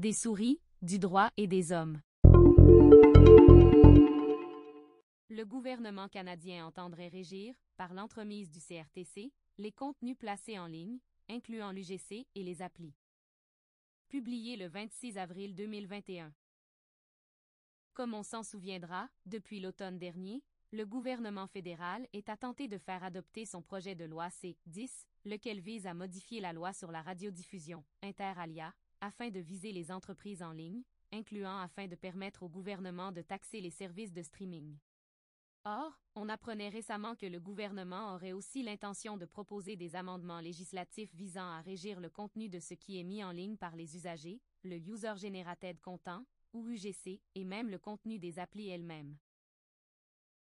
des souris, du droit et des hommes. Le gouvernement canadien entendrait régir, par l'entremise du CRTC, les contenus placés en ligne, incluant l'UGC et les applis. Publié le 26 avril 2021. Comme on s'en souviendra, depuis l'automne dernier, le gouvernement fédéral est à tenter de faire adopter son projet de loi C-10, lequel vise à modifier la loi sur la radiodiffusion, inter alia, afin de viser les entreprises en ligne, incluant afin de permettre au gouvernement de taxer les services de streaming. Or, on apprenait récemment que le gouvernement aurait aussi l'intention de proposer des amendements législatifs visant à régir le contenu de ce qui est mis en ligne par les usagers, le User Generated Content, ou UGC, et même le contenu des applis elles-mêmes.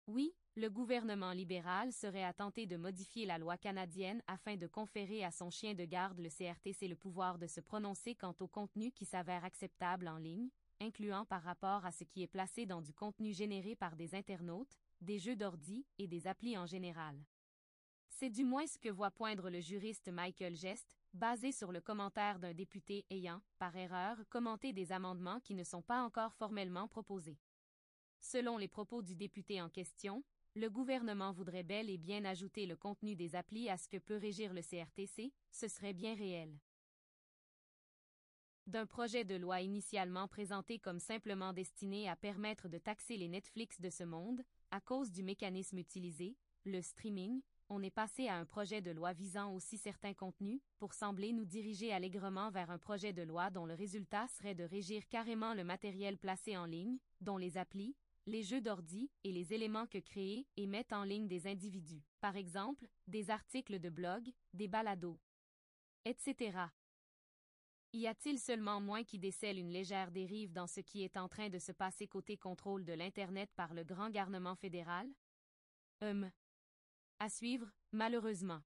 Oui, le gouvernement libéral serait à tenter de modifier la loi canadienne afin de conférer à son chien de garde le CRTC le pouvoir de se prononcer quant au contenu qui s'avère acceptable en ligne, incluant par rapport à ce qui est placé dans du contenu généré par des internautes, des jeux d'ordi et des applis en général. C'est du moins ce que voit poindre le juriste Michael Gest, basé sur le commentaire d'un député ayant, par erreur, commenté des amendements qui ne sont pas encore formellement proposés. Selon les propos du député en question, le gouvernement voudrait bel et bien ajouter le contenu des applis à ce que peut régir le CRTC, ce serait bien réel. D'un projet de loi initialement présenté comme simplement destiné à permettre de taxer les Netflix de ce monde, à cause du mécanisme utilisé, le streaming, on est passé à un projet de loi visant aussi certains contenus, pour sembler nous diriger allègrement vers un projet de loi dont le résultat serait de régir carrément le matériel placé en ligne, dont les applis, les jeux d'ordi et les éléments que créent et mettent en ligne des individus, par exemple, des articles de blog, des balados, etc. Y a-t-il seulement moins qui décèle une légère dérive dans ce qui est en train de se passer côté contrôle de l'Internet par le grand garnement fédéral? Hum. À suivre, malheureusement.